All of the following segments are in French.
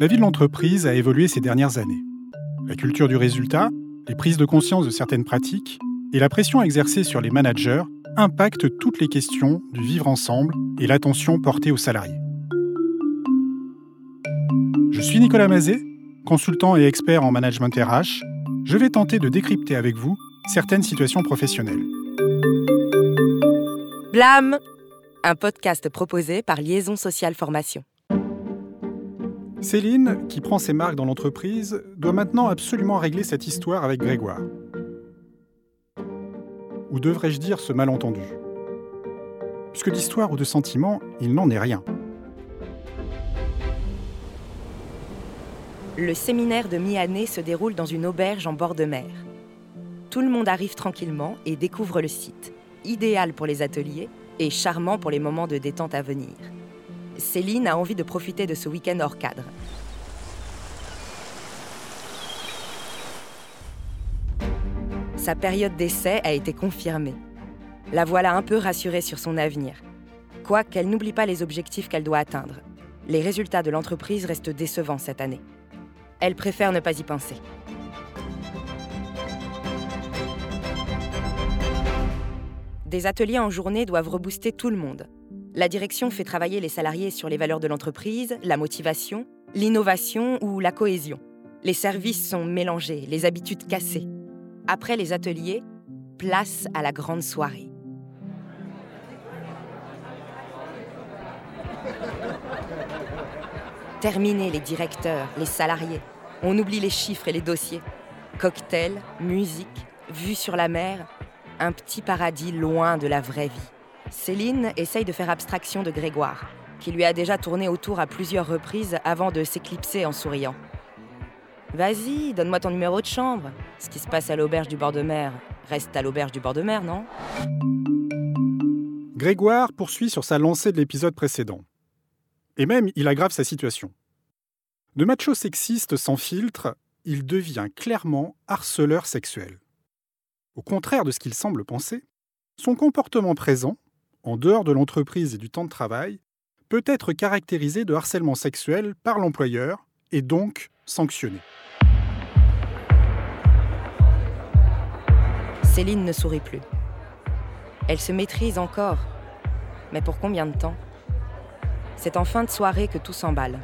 La vie de l'entreprise a évolué ces dernières années. La culture du résultat, les prises de conscience de certaines pratiques et la pression exercée sur les managers impactent toutes les questions du vivre ensemble et l'attention portée aux salariés. Je suis Nicolas Mazet, consultant et expert en management RH. Je vais tenter de décrypter avec vous certaines situations professionnelles. Blâme Un podcast proposé par Liaison Sociale Formation. Céline, qui prend ses marques dans l'entreprise, doit maintenant absolument régler cette histoire avec Grégoire. Ou devrais-je dire ce malentendu? Puisque d'histoire ou de sentiment, il n'en est rien. Le séminaire de mi-année se déroule dans une auberge en bord de mer. Tout le monde arrive tranquillement et découvre le site, idéal pour les ateliers et charmant pour les moments de détente à venir. Céline a envie de profiter de ce week-end hors cadre. Sa période d'essai a été confirmée. La voilà un peu rassurée sur son avenir. Quoiqu'elle n'oublie pas les objectifs qu'elle doit atteindre. Les résultats de l'entreprise restent décevants cette année. Elle préfère ne pas y penser. Des ateliers en journée doivent rebooster tout le monde. La direction fait travailler les salariés sur les valeurs de l'entreprise, la motivation, l'innovation ou la cohésion. Les services sont mélangés, les habitudes cassées. Après les ateliers, place à la grande soirée. Terminé les directeurs, les salariés. On oublie les chiffres et les dossiers. Cocktail, musique, vue sur la mer, un petit paradis loin de la vraie vie. Céline essaye de faire abstraction de Grégoire, qui lui a déjà tourné autour à plusieurs reprises avant de s'éclipser en souriant. Vas-y, donne-moi ton numéro de chambre. Ce qui se passe à l'auberge du bord de mer reste à l'auberge du bord de mer, non? Grégoire poursuit sur sa lancée de l'épisode précédent. Et même, il aggrave sa situation. De macho sexiste sans filtre, il devient clairement harceleur sexuel. Au contraire de ce qu'il semble penser, son comportement présent, en dehors de l'entreprise et du temps de travail, peut être caractérisé de harcèlement sexuel par l'employeur et donc sanctionné. Céline ne sourit plus. Elle se maîtrise encore. Mais pour combien de temps? C'est en fin de soirée que tout s'emballe.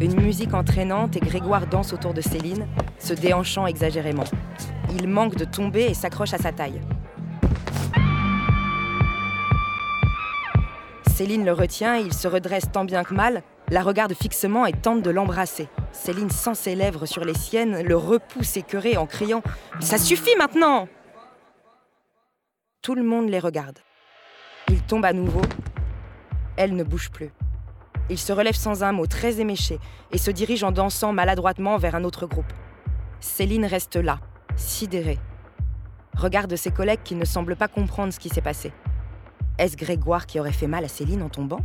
Une musique entraînante et Grégoire danse autour de Céline, se déhanchant exagérément. Il manque de tomber et s'accroche à sa taille. Céline le retient, il se redresse tant bien que mal, la regarde fixement et tente de l'embrasser. Céline sent ses lèvres sur les siennes, le repousse écœuré en criant ⁇ Ça suffit maintenant !⁇ Tout le monde les regarde. Il tombe à nouveau. Elle ne bouge plus. Il se relève sans un mot, très éméché, et se dirige en dansant maladroitement vers un autre groupe. Céline reste là, sidérée. Regarde ses collègues qui ne semblent pas comprendre ce qui s'est passé. Est-ce Grégoire qui aurait fait mal à Céline en tombant?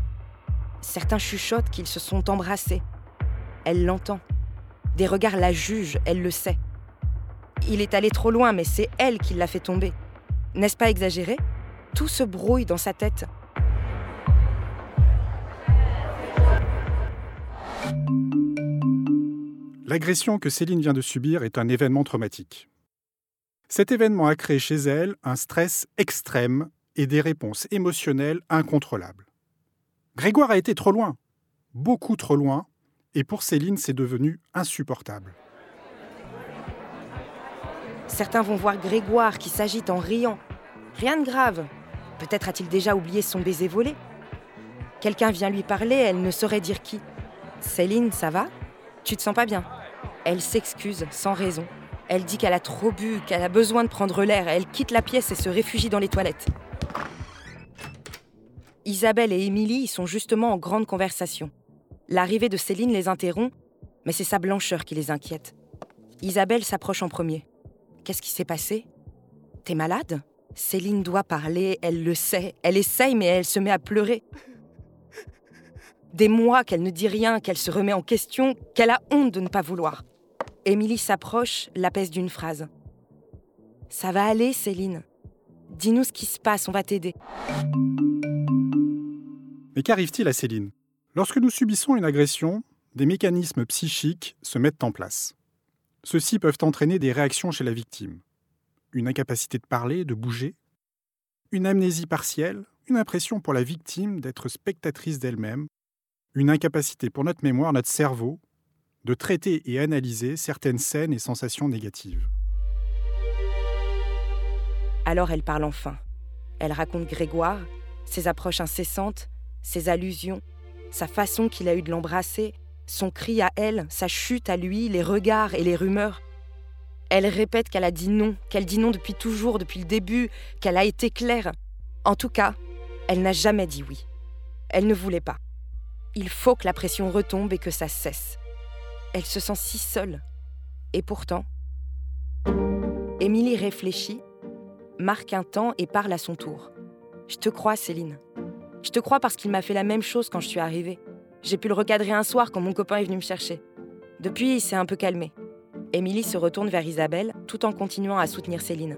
Certains chuchotent qu'ils se sont embrassés. Elle l'entend. Des regards la jugent, elle le sait. Il est allé trop loin, mais c'est elle qui l'a fait tomber. N'est-ce pas exagéré? Tout se brouille dans sa tête. L'agression que Céline vient de subir est un événement traumatique. Cet événement a créé chez elle un stress extrême et des réponses émotionnelles incontrôlables. Grégoire a été trop loin, beaucoup trop loin, et pour Céline, c'est devenu insupportable. Certains vont voir Grégoire qui s'agite en riant. Rien de grave. Peut-être a-t-il déjà oublié son baiser volé. Quelqu'un vient lui parler, elle ne saurait dire qui. Céline, ça va? Tu te sens pas bien? Elle s'excuse sans raison. Elle dit qu'elle a trop bu, qu'elle a besoin de prendre l'air. Elle quitte la pièce et se réfugie dans les toilettes. Isabelle et Émilie sont justement en grande conversation. L'arrivée de Céline les interrompt, mais c'est sa blancheur qui les inquiète. Isabelle s'approche en premier. Qu'est-ce qui s'est passé? T'es malade? Céline doit parler, elle le sait. Elle essaye, mais elle se met à pleurer. Des mois qu'elle ne dit rien, qu'elle se remet en question, qu'elle a honte de ne pas vouloir. Émilie s'approche, l'apaise d'une phrase. Ça va aller, Céline. Dis-nous ce qui se passe, on va t'aider. Mais qu'arrive-t-il à Céline? Lorsque nous subissons une agression, des mécanismes psychiques se mettent en place. Ceux-ci peuvent entraîner des réactions chez la victime. Une incapacité de parler, de bouger, une amnésie partielle, une impression pour la victime d'être spectatrice d'elle-même, une incapacité pour notre mémoire, notre cerveau, de traiter et analyser certaines scènes et sensations négatives. Alors elle parle enfin. Elle raconte Grégoire, ses approches incessantes, ses allusions, sa façon qu'il a eu de l'embrasser, son cri à elle, sa chute à lui, les regards et les rumeurs. Elle répète qu'elle a dit non, qu'elle dit non depuis toujours, depuis le début, qu'elle a été claire. En tout cas, elle n'a jamais dit oui. Elle ne voulait pas. Il faut que la pression retombe et que ça cesse. Elle se sent si seule. Et pourtant, Émilie réfléchit, marque un temps et parle à son tour. Je te crois, Céline. Je te crois parce qu'il m'a fait la même chose quand je suis arrivée. J'ai pu le recadrer un soir quand mon copain est venu me chercher. Depuis, il s'est un peu calmé. Émilie se retourne vers Isabelle tout en continuant à soutenir Céline.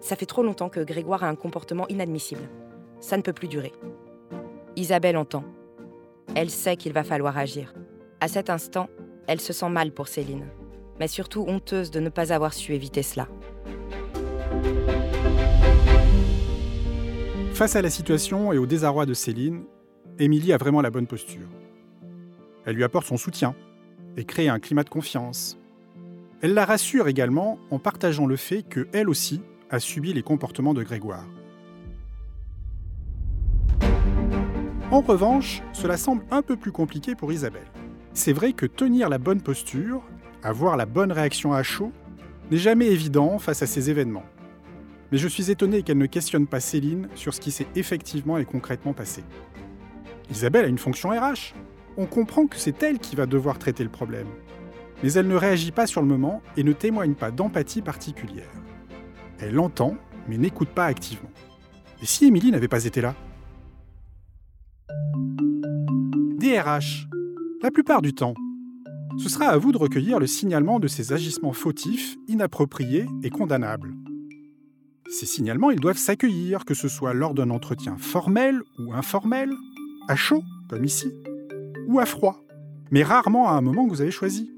Ça fait trop longtemps que Grégoire a un comportement inadmissible. Ça ne peut plus durer. Isabelle entend. Elle sait qu'il va falloir agir. À cet instant, elle se sent mal pour Céline, mais surtout honteuse de ne pas avoir su éviter cela. Face à la situation et au désarroi de Céline, Émilie a vraiment la bonne posture. Elle lui apporte son soutien et crée un climat de confiance. Elle la rassure également en partageant le fait que elle aussi a subi les comportements de Grégoire. En revanche, cela semble un peu plus compliqué pour Isabelle. C'est vrai que tenir la bonne posture, avoir la bonne réaction à chaud, n'est jamais évident face à ces événements. Mais je suis étonné qu'elle ne questionne pas Céline sur ce qui s'est effectivement et concrètement passé. Isabelle a une fonction RH. On comprend que c'est elle qui va devoir traiter le problème. Mais elle ne réagit pas sur le moment et ne témoigne pas d'empathie particulière. Elle entend, mais n'écoute pas activement. Et si Émilie n'avait pas été là? DRH. La plupart du temps, ce sera à vous de recueillir le signalement de ces agissements fautifs, inappropriés et condamnables. Ces signalements, ils doivent s'accueillir, que ce soit lors d'un entretien formel ou informel, à chaud, comme ici, ou à froid, mais rarement à un moment que vous avez choisi.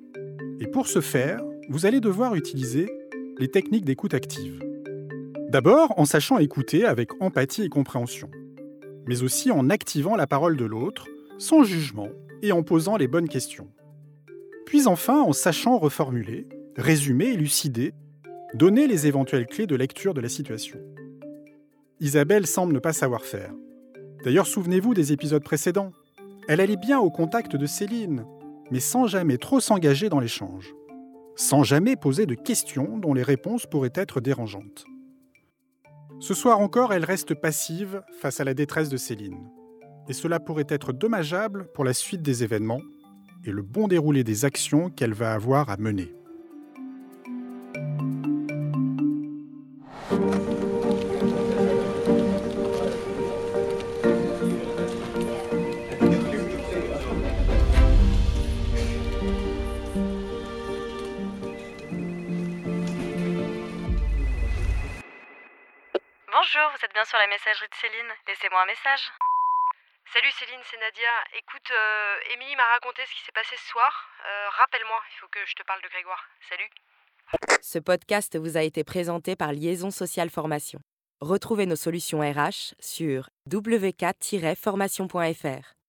Et pour ce faire, vous allez devoir utiliser les techniques d'écoute active. D'abord en sachant écouter avec empathie et compréhension, mais aussi en activant la parole de l'autre, sans jugement et en posant les bonnes questions. Puis enfin en sachant reformuler, résumer, élucider, donner les éventuelles clés de lecture de la situation. Isabelle semble ne pas savoir faire. D'ailleurs, souvenez-vous des épisodes précédents. Elle allait bien au contact de Céline, mais sans jamais trop s'engager dans l'échange. Sans jamais poser de questions dont les réponses pourraient être dérangeantes. Ce soir encore, elle reste passive face à la détresse de Céline. Et cela pourrait être dommageable pour la suite des événements et le bon déroulé des actions qu'elle va avoir à mener. Bien sur la messagerie de Céline. Laissez-moi un message. Salut Céline, c'est Nadia. Écoute, euh, Émilie m'a raconté ce qui s'est passé ce soir. Euh, Rappelle-moi, il faut que je te parle de Grégoire. Salut. Ce podcast vous a été présenté par Liaison Sociale Formation. Retrouvez nos solutions RH sur wk-formation.fr.